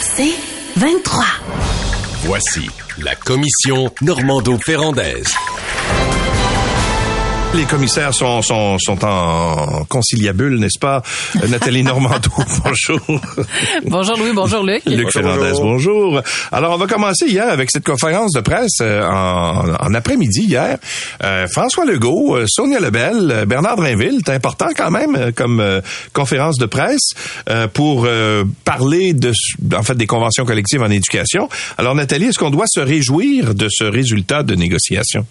C'est 23. Voici la commission Normando-Ferrandaise. Les commissaires sont, sont, sont en conciliabule, n'est-ce pas? Euh, Nathalie Normando, bonjour. Bonjour Louis, bonjour Luc. Luc Fernandez, bonjour. Alors, on va commencer hier avec cette conférence de presse euh, en, en après-midi hier. Euh, François Legault, euh, Sonia Lebel, Bernard Drinville, c'est important quand même euh, comme euh, conférence de presse euh, pour euh, parler de, en fait, des conventions collectives en éducation. Alors, Nathalie, est-ce qu'on doit se réjouir de ce résultat de négociation?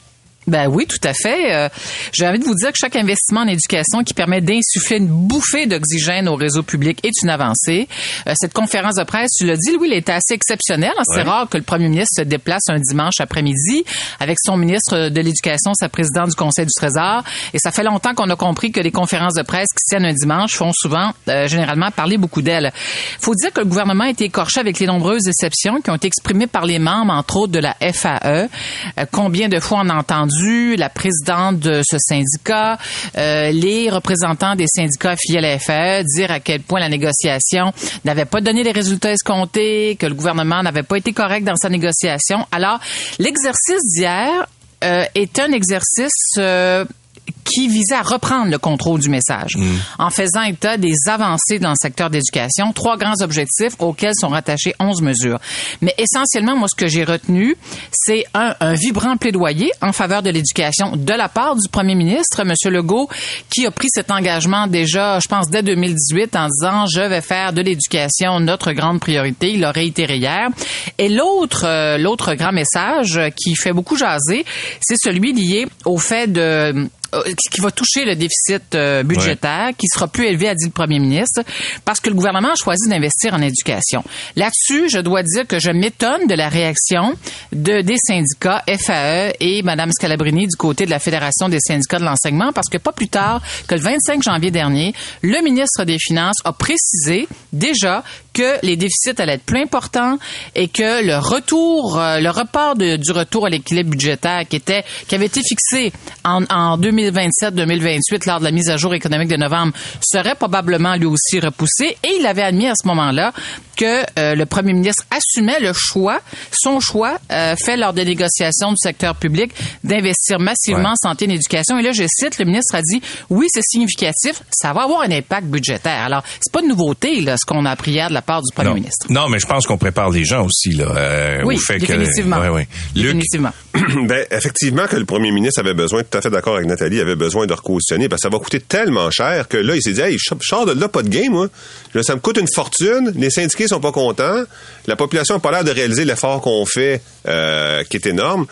Ben oui, tout à fait. Euh, J'ai envie de vous dire que chaque investissement en éducation qui permet d'insuffler une bouffée d'oxygène au réseau public est une avancée. Euh, cette conférence de presse, tu l'as dit, Louis, elle était assez exceptionnelle. C'est Ouais. rare que le premier ministre se déplace un dimanche après-midi avec son ministre de l'Éducation, sa présidente du Conseil du Trésor. Et ça fait longtemps qu'on a compris que les conférences de presse qui tiennent un dimanche font souvent, euh, généralement, parler beaucoup d'elles. faut dire que le gouvernement a été écorché avec les nombreuses déceptions qui ont été exprimées par les membres, entre autres, de la FAE. Euh, combien de fois on a entendu la présidente de ce syndicat, euh, les représentants des syndicats affiliés à la FAE dire à quel point la négociation n'avait pas donné les résultats escomptés, que le gouvernement n'avait pas été correct dans sa négociation. Alors, l'exercice d'hier euh, est un exercice euh, qui visait à reprendre le contrôle du message en faisant état des avancées dans le secteur d'éducation, trois grands objectifs auxquels sont rattachés 11 mesures. Mais essentiellement, moi, ce que j'ai retenu, c'est un, un vibrant plaidoyer en faveur de l'éducation de la part du premier ministre, M. Legault, qui a pris cet engagement déjà, je pense, dès 2018 en disant, je vais faire de l'éducation notre grande priorité. Il l'a réitéré hier. Et l'autre, euh, l'autre grand message qui fait beaucoup jaser, c'est celui lié au fait de qui va toucher le déficit euh, budgétaire, qui sera plus élevé, a dit le premier ministre, parce que le gouvernement a choisi d'investir en éducation. Là-dessus, je dois dire que je m'étonne de la réaction de des syndicats FAE et Mme Scalabrini du côté de la Fédération des syndicats de l'enseignement, parce que pas plus tard que le 25 janvier dernier, le ministre des Finances a précisé déjà que les déficits allaient être plus importants et que le retour, euh, le report du retour à l'équilibre budgétaire qui était, qui avait été fixé en, en 2027-2028 lors de la mise à jour économique de novembre serait probablement lui aussi repoussé. Et il avait admis à ce moment-là que euh, le premier ministre assumait le choix, son choix euh, fait lors des négociations du secteur public d'investir massivement en santé et en éducation. Et là, je cite, le ministre a dit, oui, c'est significatif, ça va avoir un impact budgétaire. Alors, c'est pas de nouveauté, là, ce qu'on a appris hier de la part du premier non. ministre. Non, mais je pense qu'on prépare les gens aussi là, euh, Oui, au fait définitivement. que. Ouais, ouais. Luc, Définitivement. ben, effectivement, que le premier ministre avait besoin, tout à fait d'accord avec Nathalie, avait besoin de recautionner parce que ça va coûter tellement cher que là, il s'est dit, hey, je sors de là, pas de game, moi. Là, ça me coûte une fortune. Les sont pas contents. La population n'a pas l'air de réaliser l'effort qu'on fait, euh, qui est énorme.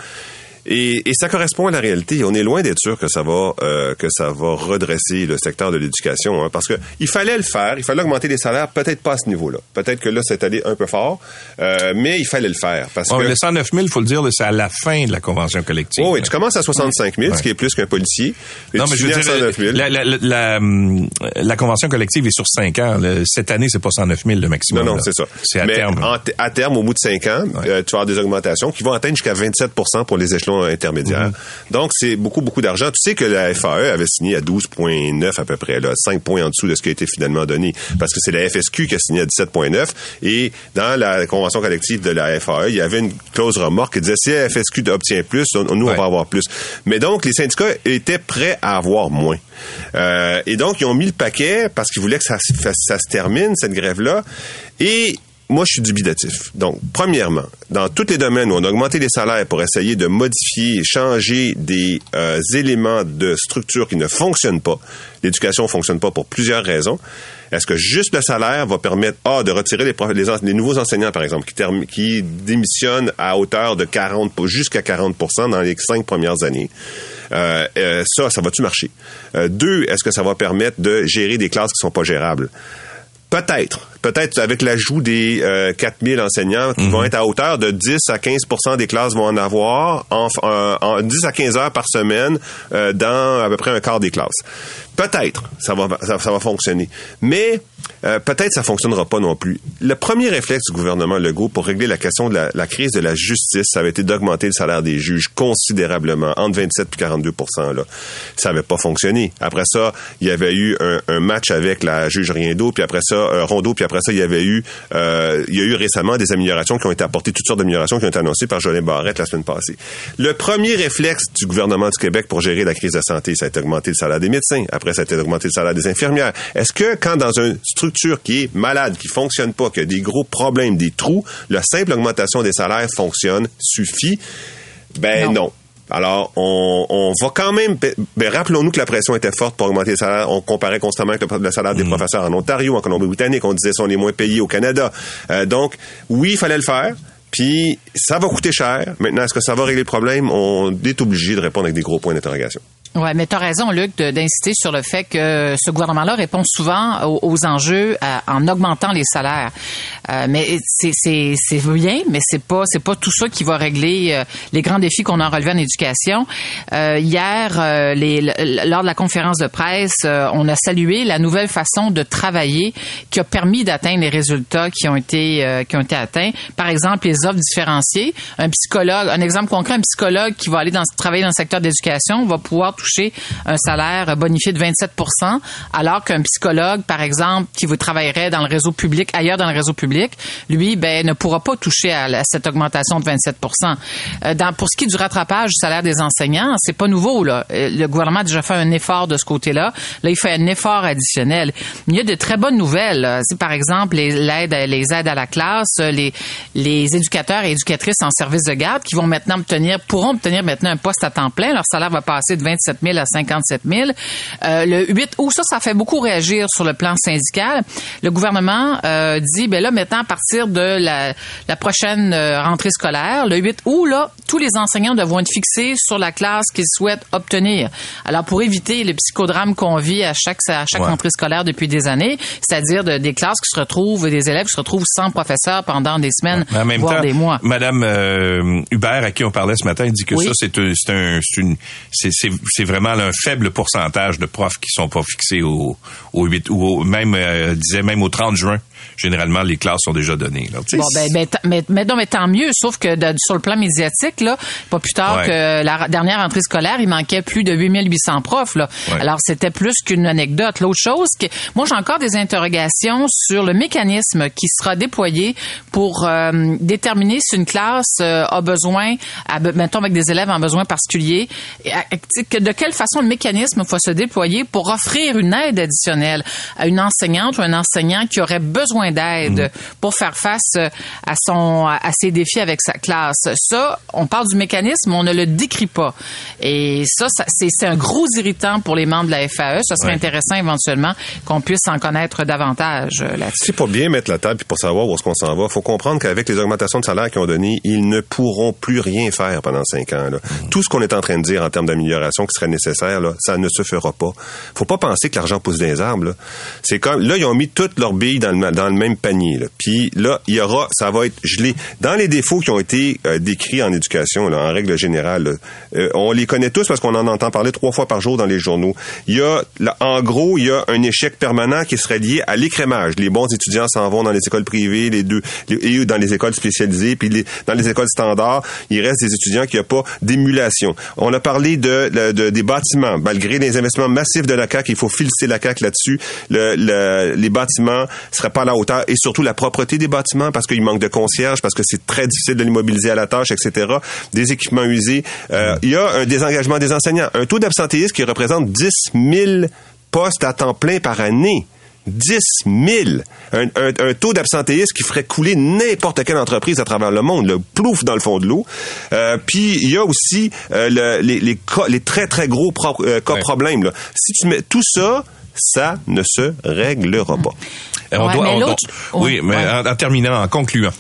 Et, et ça correspond à la réalité. On est loin d'être sûr que ça va euh, que ça va redresser le secteur de l'éducation, hein, parce que il fallait le faire, il fallait augmenter les salaires, peut-être pas à ce niveau-là. Peut-être que là c'est allé un peu fort, euh, mais il fallait le faire parce bon, que le 109 000, faut le dire, c'est à la fin de la convention collective. Oh, oui, tu commences à 65 000, ce qui est plus qu'un policier. Et Non, mais je veux dire, 109 000. la, la, la, la, hum, la convention collective est sur 5 ans. Cette année, c'est pas 109 000 le maximum. Non, non, c'est ça. C'est à Mais terme. en à terme, au bout de cinq ans, euh, tu vas avoir des augmentations qui vont atteindre jusqu'à 27% pour les échelons intermédiaires. Mhm. Donc, c'est beaucoup, beaucoup d'argent. Tu sais que la FAE avait signé à 12,9 à peu près, là, 5 points en dessous de ce qui a été finalement donné. Parce que c'est la FSQ qui a signé à 17,9. Et dans la convention collective de la FAE, il y avait une clause remorque qui disait si la FSQ obtient plus, nous, Ouais. on va avoir plus. Mais donc, les syndicats étaient prêts à avoir moins. Euh, et donc, ils ont mis le paquet parce qu'ils voulaient que ça se termine, cette grève-là. Et moi, je suis dubitatif. Donc, premièrement, dans tous les domaines où on a augmenté les salaires pour essayer de modifier changer des euh, éléments de structure qui ne fonctionnent pas, l'éducation ne fonctionne pas pour plusieurs raisons. Est-ce que juste le salaire va permettre, A, de retirer les, les, les nouveaux enseignants, par exemple, qui, qui démissionnent à hauteur de 40, jusqu'à 40% dans les cinq premières années? Euh, euh, ça, ça va-tu marcher? Euh, deux, est-ce que ça va permettre de gérer des classes qui sont pas gérables? Peut-être. Peut-être avec l'ajout des euh, 4000 enseignants qui vont être à hauteur de 10 à 15% des classes vont en avoir en, en- en 10 à 15 heures par semaine euh, dans à peu près un quart des classes. Peut-être, ça va, ça, va fonctionner. Mais euh, peut-être ça fonctionnera pas non plus. Le premier réflexe du gouvernement Legault pour régler la question de la, crise de la justice, ça avait été d'augmenter le salaire des juges considérablement, entre 27 et 42% là. Ça avait pas fonctionné. Après ça, il y avait eu un, match avec la juge Riendo, puis après ça, euh, Rondeau, puis après ça, il y avait eu, euh, il y a eu récemment des améliorations qui ont été apportées, toutes sortes d'améliorations qui ont été annoncées par Jolin Barrette la semaine passée. Le premier réflexe du gouvernement du Québec pour gérer la crise de la santé, ça a été d'augmenter le salaire des médecins. Après, ça a été d'augmenter le salaire des infirmières. Est-ce que quand dans une structure qui est malade, qui fonctionne pas, qui a des gros problèmes, des trous, la simple augmentation des salaires fonctionne, suffit? Ben non. Alors, on, va quand même... Ben, ben, rappelons-nous que la pression était forte pour augmenter les salaires. On comparait constamment avec le, salaire des mm. professeurs en Ontario, en Colombie-Britannique. On disait sont les moins payés au Canada. Euh, donc, oui, il fallait le faire. Puis, ça va coûter cher. Maintenant, est-ce que ça va régler le problème? On est obligé de répondre avec des gros points d'interrogation. Ouais, mais tu as raison, Luc, d'insister sur le fait que ce gouvernement-là répond souvent aux, enjeux euh, en augmentant les salaires. Euh, mais c'est bien, mais c'est pas c'est pas tout ça qui va régler euh, les grands défis qu'on a relevés en éducation. hier, les, lors de la conférence de presse, on a salué la nouvelle façon de travailler qui a permis d'atteindre les résultats qui ont été qui ont été atteints. Par exemple, les offres différenciées. Un psychologue, un exemple concret, un psychologue qui va aller dans, travailler dans le secteur d'éducation va pouvoir toucher un salaire bonifié de 27 alors qu'un psychologue, par exemple, qui vous travaillerait dans le réseau public, ailleurs dans le réseau public, lui, ben, ne pourra pas toucher à, cette augmentation de 27 euh, dans, Pour ce qui est du rattrapage du salaire des enseignants, c'est pas nouveau. Là. Euh, le gouvernement a déjà fait un effort de ce côté-là. Là, il fait un effort additionnel. Il y a de très bonnes nouvelles. C'est par exemple les, l'aide, les aides à la classe, les, les éducateurs et éducatrices en service de garde qui vont maintenant obtenir, pourront obtenir maintenant un poste à temps plein. Leur salaire va passer de 27 000 à 57 000. Euh, le 8 août, ça, ça fait beaucoup réagir sur le plan syndical. Le gouvernement euh, dit, ben là, maintenant, à partir de la, la prochaine euh, rentrée scolaire, le 8 août, là, tous les enseignants devront être fixés sur la classe qu'ils souhaitent obtenir. Alors, pour éviter le psychodrame qu'on vit à chaque, à chaque rentrée scolaire depuis des années, c'est-à-dire de, des classes qui se retrouvent, des élèves qui se retrouvent sans professeur pendant des semaines, voire des mois. Madame euh, Hubert, à qui on parlait ce matin, dit que ça, c'est un, c'est une, c'est vraiment un faible pourcentage de profs qui sont pas fixés au, au 8 ou même euh, disait même au 30 juin généralement les classes sont déjà données. Là. Bon, ben, ben mais, mais, non, mais tant mieux, sauf que sur le plan médiatique, là, pas plus tard que la dernière entrée scolaire, il manquait plus de 8800 profs. Là. Alors, c'était plus qu'une anecdote. L'autre chose, que moi, j'ai encore des interrogations sur le mécanisme qui sera déployé pour euh, déterminer si une classe euh, a besoin, à, mettons avec des élèves en besoin particulier, de quelle façon le mécanisme va se déployer pour offrir une aide additionnelle à une enseignante ou un enseignant qui aurait besoin d'aide mm. pour faire face euh, à son à ses défis avec sa classe. Ça, on parle du mécanisme, on ne le décrit pas. Et ça, c'est un gros irritant pour les membres de la FAE. Ça serait intéressant éventuellement qu'on puisse en connaître davantage euh, là-dessus. C'est pour bien mettre la table et pour savoir où est-ce qu'on s'en va. Faut comprendre qu'avec les augmentations de salaire qu'ils ont données, ils ne pourront plus rien faire pendant cinq ans. Mm. Tout ce qu'on est en train de dire en termes d'amélioration qui serait nécessaire, là, ça ne se fera pas. Faut pas penser que l'argent pousse des arbres. C'est comme là, ils ont mis toutes leurs billes dans le, dans le même panier. Là. Puis là, il y aura, ça va être gelé. Dans les défauts qui ont été euh, décrits en éducation, là, en règle générale, euh, on les connaît tous parce qu'on en entend parler trois fois par jour dans les journaux. Il y a, là, en gros, il y a un échec permanent qui serait lié à l'écrémage. Les bons étudiants s'en vont dans les écoles privées, les deux, et dans les écoles spécialisées, puis les, dans les écoles standards, il reste des étudiants qui n'ont pas d'émulation. On a parlé de, de, des bâtiments. Malgré les investissements massifs de la CAC, il faut filcer la CAC là-dessus. Le, le, les bâtiments seraient pas à hauteur et surtout la propreté des bâtiments parce qu'il manque de concierges, parce que c'est très difficile de l'immobiliser à la tâche, etc. Des équipements usés. Euh, il y a un désengagement des enseignants. Un taux d'absentéisme qui représente 10 000 postes à temps plein par année. 10 000. Un, taux d'absentéisme qui ferait couler n'importe quelle entreprise à travers le monde, le plouf dans le fond de l'eau. Euh, puis il y a aussi euh, les, les, très très gros cas problèmes. Là. Si tu mets tout ça, ça ne se réglera pas. On doit, oui, mais en, terminant, en concluant.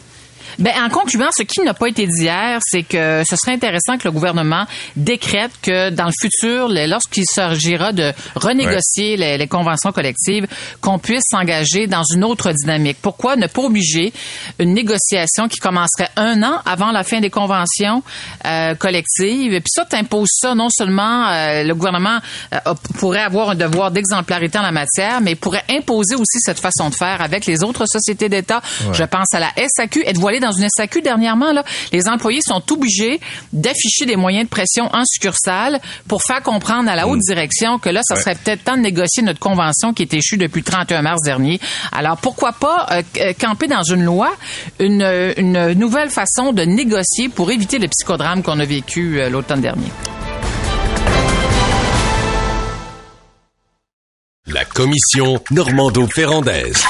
Ben, en concluant, ce qui n'a pas été dit hier, c'est que ce serait intéressant que le gouvernement décrète que dans le futur, lorsqu'il s'agira de renégocier les, les conventions collectives, qu'on puisse s'engager dans une autre dynamique. Pourquoi ne pas obliger une négociation qui commencerait un an avant la fin des conventions euh, collectives? Et puis ça, t'imposes ça, non seulement euh, le gouvernement euh, pourrait avoir un devoir d'exemplarité en la matière, mais pourrait imposer aussi cette façon de faire avec les autres sociétés d'État. Je pense à la SAQ. Êtes-vous allé dans une SAQ dernièrement? Là? Les employés sont obligés d'afficher des moyens de pression en succursale pour faire comprendre à la haute direction que là, ça serait peut-être temps de négocier notre convention qui est échue depuis le 31 mars dernier. Alors, pourquoi pas euh, euh, camper dans une loi une, euh, une nouvelle façon de négocier pour éviter le psychodrame qu'on a vécu euh, l'automne dernier? La commission Normando-Ferrandaise.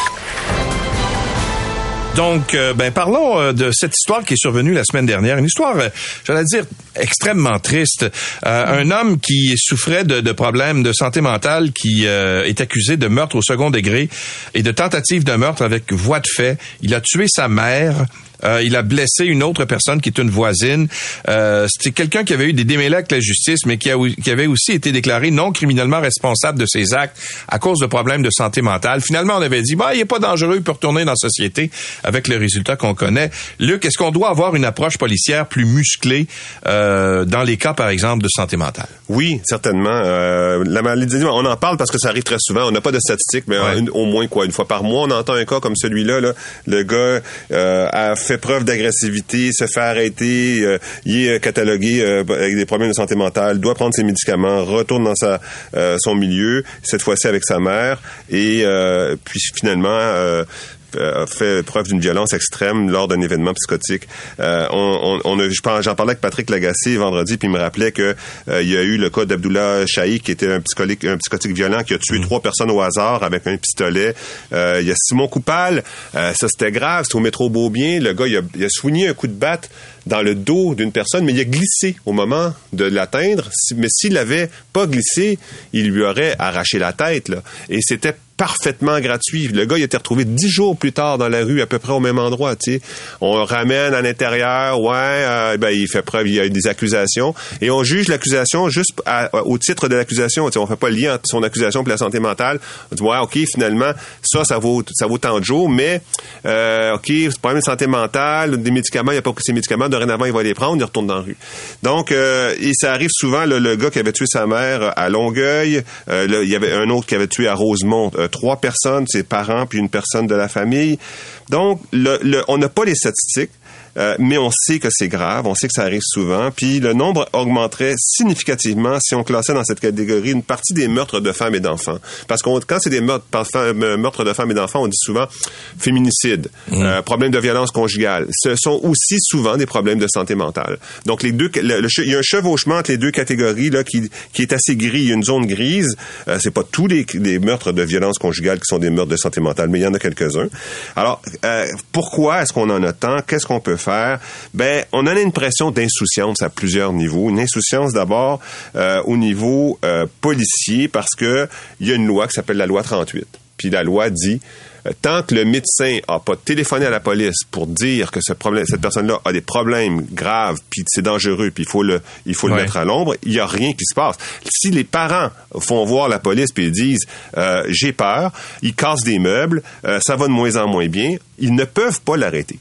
Donc, euh, ben parlons euh, de cette histoire qui est survenue la semaine dernière. Une histoire, euh, j'allais dire, extrêmement triste. Un homme qui souffrait de, de problèmes de santé mentale, qui est accusé de meurtre au second degré et de tentative de meurtre avec voie de fait. Il a tué sa mère. Euh, il a blessé une autre personne qui est une voisine. Euh, C'était quelqu'un qui avait eu des démêlés avec la justice, mais qui, a, qui avait aussi été déclaré non criminellement responsable de ses actes à cause de problèmes de santé mentale. Finalement, on avait dit, bah, il est pas dangereux, il peut retourner dans la société avec le résultat qu'on connaît. Luc, est-ce qu'on doit avoir une approche policière plus musclée euh, dans les cas, par exemple, de santé mentale? Oui, certainement. Euh, la maladie, on en parle parce que ça arrive très souvent. On n'a pas de statistiques, mais Ouais. une- au moins quoi, une fois par mois, on entend un cas comme celui-là. Là. Le gars euh, a fait preuve d'agressivité, se fait arrêter, euh, il est catalogué euh, avec des problèmes de santé mentale, doit prendre ses médicaments, retourne dans sa euh, son milieu, cette fois-ci avec sa mère, et euh, puis finalement. A fait preuve d'une violence extrême lors d'un événement psychotique. Euh, on, on, on a, j'en parlais avec Patrick Lagacé vendredi, puis il me rappelait que euh, il y a eu le cas d'Abdullah Chahi, qui était un psycholique, un psychotique violent, qui a tué trois personnes au hasard avec un pistolet. Euh, il y a Simon Coupal, euh, ça c'était grave, c'était au métro Beaubien. Le gars, il a, il a soigné un coup de batte dans le dos d'une personne, mais il a glissé au moment de l'atteindre. Mais s'il avait pas glissé, il lui aurait arraché la tête. Là. Et c'était parfaitement gratuit. Le gars, il été retrouvé dix jours plus tard dans la rue, à peu près au même endroit. Tu sais. On le ramène à l'intérieur, ouais, euh, ben, il fait preuve, il y a eu des accusations, et on juge l'accusation juste au titre de l'accusation. On fait pas le lien entre son accusation et la santé mentale. On dit, ouais, ok, finalement, ça, ça vaut, ça vaut tant de jours, mais euh, ok, problème de santé mentale, des médicaments, il n'y a pas que ces médicaments, dorénavant, il va les prendre, il retourne dans la rue. Donc, euh, ça arrive souvent, le, gars qui avait tué sa mère à Longueuil, euh, il y avait un autre qui avait tué à Rosemont, euh, trois personnes, ses parents, puis une personne de la famille. Donc, le- on n'a pas les statistiques. Euh, mais on sait que c'est grave, on sait que ça arrive souvent, puis le nombre augmenterait significativement si on classait dans cette catégorie une partie des meurtres de femmes et d'enfants. Parce que quand c'est des meurtres, euh, meurtres de femmes et d'enfants, on dit souvent féminicide, euh, problème de violence conjugale. Ce sont aussi souvent des problèmes de santé mentale. Donc les deux, le- le che- il y a un chevauchement entre les deux catégories là qui, qui est assez gris. Il y a une zone grise. Euh, c'est pas tous les, les meurtres de violence conjugale qui sont des meurtres de santé mentale, mais il y en a quelques-uns. Alors euh, pourquoi est-ce qu'on en a tant? Qu'est-ce qu'on peut faire Ben, on a une pression d'insouciance à plusieurs niveaux. Une insouciance d'abord euh, au niveau euh, policier parce que il y a une loi qui s'appelle la loi 38. Puis la loi dit euh, tant que le médecin a pas téléphoné à la police pour dire que ce problème, cette personne-là a des problèmes graves, puis c'est dangereux, puis il faut le, il faut le Ouais. mettre à l'ombre, il y a rien qui se passe. Si les parents font voir la police puis ils disent euh, j'ai peur, ils cassent des meubles, euh, ça va de moins en moins bien, ils ne peuvent pas l'arrêter.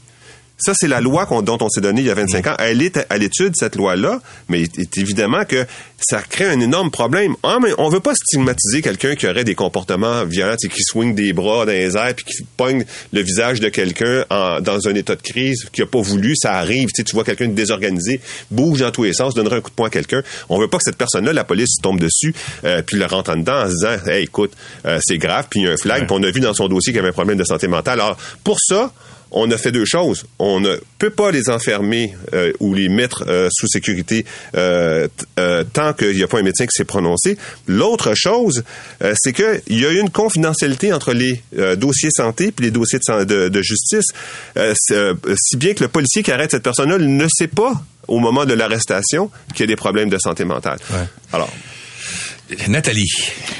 Ça, c'est la loi qu'on- dont on s'est donné il y a 25 ans. Elle est à, à l'étude, cette loi-là, mais il est évidemment que ça crée un énorme problème. Ah, mais on veut pas stigmatiser quelqu'un qui aurait des comportements violents, sais, qui swing des bras dans les airs puis qui pogne le visage de quelqu'un dans un état de crise qui a pas voulu, ça arrive. Tu sais, tu vois quelqu'un de désorganisé, bouge dans tous les sens, donnerait un coup de poing à quelqu'un. On veut pas que cette personne-là, la police tombe dessus euh, puis le rentre en dedans en se disant, hey, écoute, euh, c'est grave, puis il y a un flag, puis on a vu dans son dossier qu'il y avait un problème de santé mentale. Alors, pour ça, on a fait deux choses. On ne peut pas les enfermer euh, ou les mettre euh, sous sécurité euh, euh, tant qu'il n'y a pas un médecin qui s'est prononcé. L'autre chose, euh, c'est qu'il y a eu une confidentialité entre les euh, dossiers santé et les dossiers de, san- de- de justice, euh, euh, si bien que le policier qui arrête cette personne-là ne sait pas au moment de l'arrestation qu'il y a des problèmes de santé mentale. Ouais. Alors, Nathalie.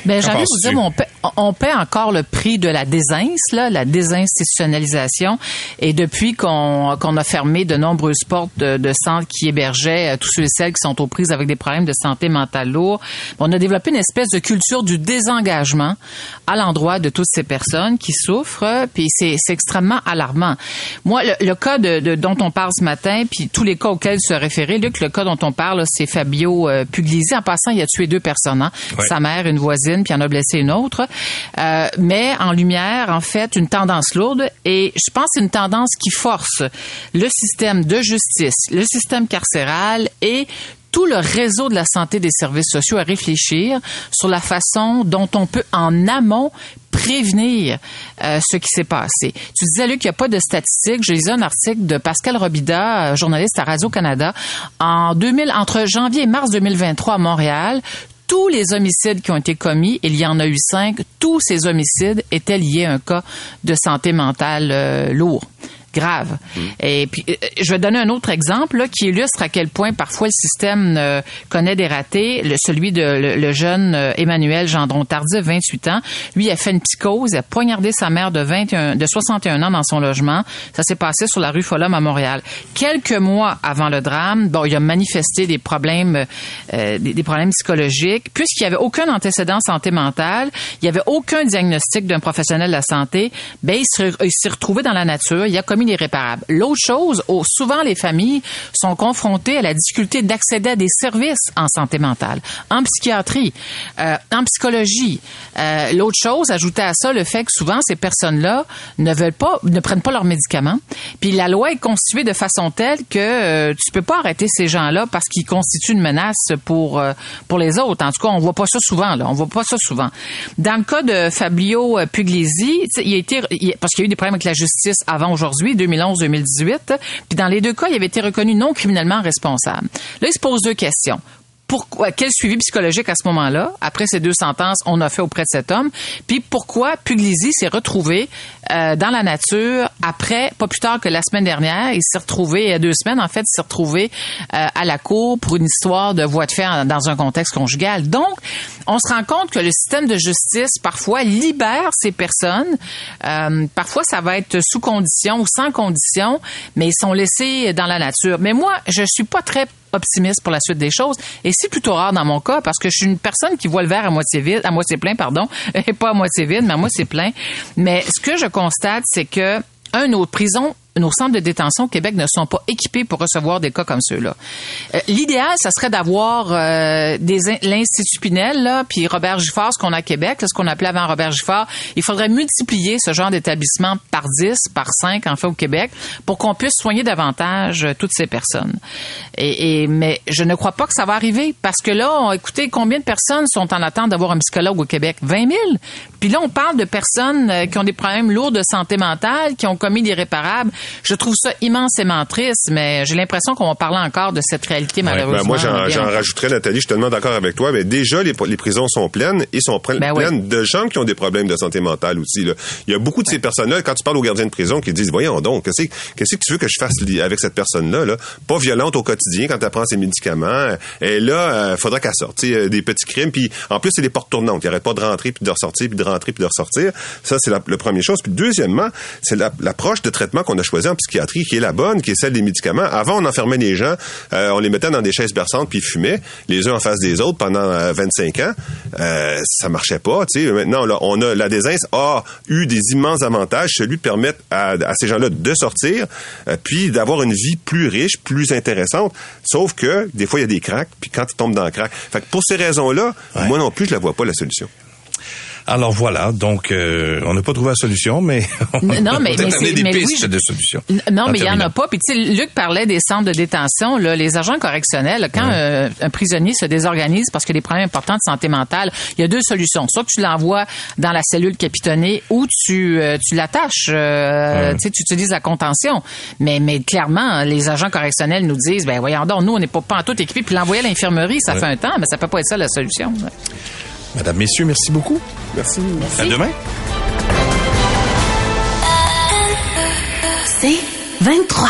Ben, qu'en j'ai envie de vous dire, on paie encore le prix de la désince, là, la désinstitutionnalisation. Et depuis qu'on a fermé de nombreuses portes de, de centres qui hébergeaient euh, tous ceux et celles qui sont aux prises avec des problèmes de santé mentale lourds, on a développé une espèce de culture du désengagement à l'endroit de toutes ces personnes qui souffrent. Puis c'est extrêmement alarmant. Moi, le, le cas de, de, dont on parle ce matin, puis tous les cas auxquels se référer, Luc, le cas dont on parle, c'est Fabio euh, Puglisi. En passant, il a tué deux personnes. Hein? Sa mère, une voisine, puis en a blessé une autre. Euh, mais en lumière, en fait, une tendance lourde. Et je pense une tendance qui force le système de justice, le système carcéral et tout le réseau de la santé des services sociaux à réfléchir sur la façon dont on peut en amont prévenir euh, ce qui s'est passé. Tu disais, Luc, qu'il n'y a pas de statistiques. Je lisais un article de Pascal Robida, journaliste à Radio-Canada, en 2000, entre janvier et mars 2023 à Montréal. Tous les homicides qui ont été commis, il y en a eu cinq, tous ces homicides étaient liés à un cas de santé mentale euh, lourd grave. Et puis, euh, je vais donner un autre exemple là, qui illustre à quel point parfois le système euh, connaît des ratés. Le, celui de le, le jeune euh, Emmanuel Gendron Tardif, 28 ans. Lui, il a fait une psychose, il a poignardé sa mère de 21, de 61 ans dans son logement. Ça s'est passé sur la rue Folum à Montréal. Quelques mois avant le drame, bon, il a manifesté des problèmes, euh, des, des problèmes psychologiques, puisqu'il n'y avait aucun antécédent santé mentale, il n'y avait aucun diagnostic d'un professionnel de la santé. Ben, il s'est il s'est retrouvé dans la nature, il a commis l'irréparable. L'autre chose, oh, souvent les familles sont confrontées à la difficulté d'accéder à des services en santé mentale, en psychiatrie, euh, en psychologie. Euh, L'autre chose, ajouter à ça le fait que souvent ces personnes-là ne veulent pas, ne prennent pas leurs médicaments. Puis la loi est constituée de façon telle que euh, tu peux pas arrêter ces gens-là parce qu'ils constituent une menace pour euh, pour les autres. En tout cas, on voit pas ça souvent. On voit pas ça souvent. Dans le cas de Fabio Puglisi, il a été parce qu'il y a eu des problèmes avec la justice avant aujourd'hui, 2011-2018. Puis dans les deux cas, il avait été reconnu non criminellement responsable. Là, il se pose deux questions pourquoi, quel suivi psychologique à ce moment-là, après ces deux sentences, on a fait auprès de cet homme, puis pourquoi Puglisi s'est retrouvé euh, dans la nature après, pas plus tard que la semaine dernière, il s'est retrouvé, il y a deux semaines en fait, il s'est retrouvé euh, à la cour pour une histoire de voie de en- dans un contexte conjugal. Donc, on se rend compte que le système de justice parfois libère ces personnes, Euh, parfois ça va être sous condition ou sans condition, mais ils sont laissés dans la nature. Mais moi, je suis pas très optimiste pour la suite des choses. Et c'est plutôt rare dans mon cas parce que je suis une personne qui voit le verre à moitié vide, à moitié plein, pardon, et pas à moitié vide, mais à moitié plein. Mais ce que je constate, c'est que un, nos prisons, nos centres de détention au Québec ne sont pas équipés pour recevoir des cas comme ceux-là. Euh, L'idéal, ça serait d'avoir euh, des in- l'Institut Pinel, là, puis Robert Giffard, ce qu'on a à Québec, là, ce qu'on appelait avant Robert Giffard. Il faudrait multiplier ce genre d'établissement par 10, par 5, en fait, au Québec, pour qu'on puisse soigner davantage euh, toutes ces personnes. Et, et- mais je ne crois pas que ça va arriver, parce que là, écoutez, combien de personnes sont en attente d'avoir un psychologue au Québec? 20 000? Puis là, on parle de personnes euh, qui ont des problèmes lourds de santé mentale, qui ont commis l'irréparable. Je trouve ça immensément triste, mais j'ai l'impression qu'on va parler encore de cette réalité, malheureusement. Ben, moi, j'en, j'en rajouterais, Nathalie, je suis tellement d'accord avec toi. Mais déjà, les, les prisons sont pleines et sont Ben oui. pleines de gens qui ont des problèmes de santé mentale aussi. Là. Il y a beaucoup de ces personnes-là, quand tu parles aux gardiens de prison, qui disent, voyons donc, qu'est-ce, que- qu'est-ce que tu veux que je fasse avec cette personne-là? Là? Pas violente au quotidien quand elle prend ses médicaments. Et là, euh, faudra qu'elle sorte. Euh, des petits crimes. Puis en plus, c'est des portes tournantes. Il n'y pas de rentrer, puis de ressortir, puis de rentrer, puis de ressortir. Ça, c'est la, la première chose. Puis deuxièmement, c'est la- l'approche de traitement qu'on a choisie en psychiatrie qui est la bonne, qui est celle des médicaments. Avant, on enfermait les gens, euh, on les mettait dans des chaises berçantes, puis ils fumaient, les uns en face des autres pendant euh, 25 ans. Euh, ça marchait pas. Tu sais. Maintenant, là, on a la désince a eu des immenses avantages, celui de permettre à, à ces gens-là de sortir, euh, puis d'avoir une vie plus riche, plus intéressante. Sauf que des fois, il y a des cracks, puis quand ils tombent dans le crack. Fait que pour ces raisons-là, Ouais. moi non plus, je la vois pas la solution. Alors voilà, donc euh, on n'a pas trouvé la solution, mais on Non, a mais- mais amené des mais oui, pistes je- de solutions. N- Non, mais il y en a pas. Puis tu sais, Luc parlait des centres de détention. Là, les agents correctionnels, quand euh, un prisonnier se désorganise parce qu'il a des problèmes importants de santé mentale, il y a deux solutions. Soit tu l'envoies dans la cellule capitonnée ou tu euh, tu l'attaches. euh, Tu sais, tu utilises la contention. Mais mais clairement, les agents correctionnels nous disent, ben voyons donc, nous on n'est pas pas en tout équipés. Puis l'envoyer à l'infirmerie, ça fait un temps, mais ça peut pas être ça la solution. Madame, messieurs, merci beaucoup. Merci. À demain. C'est 23.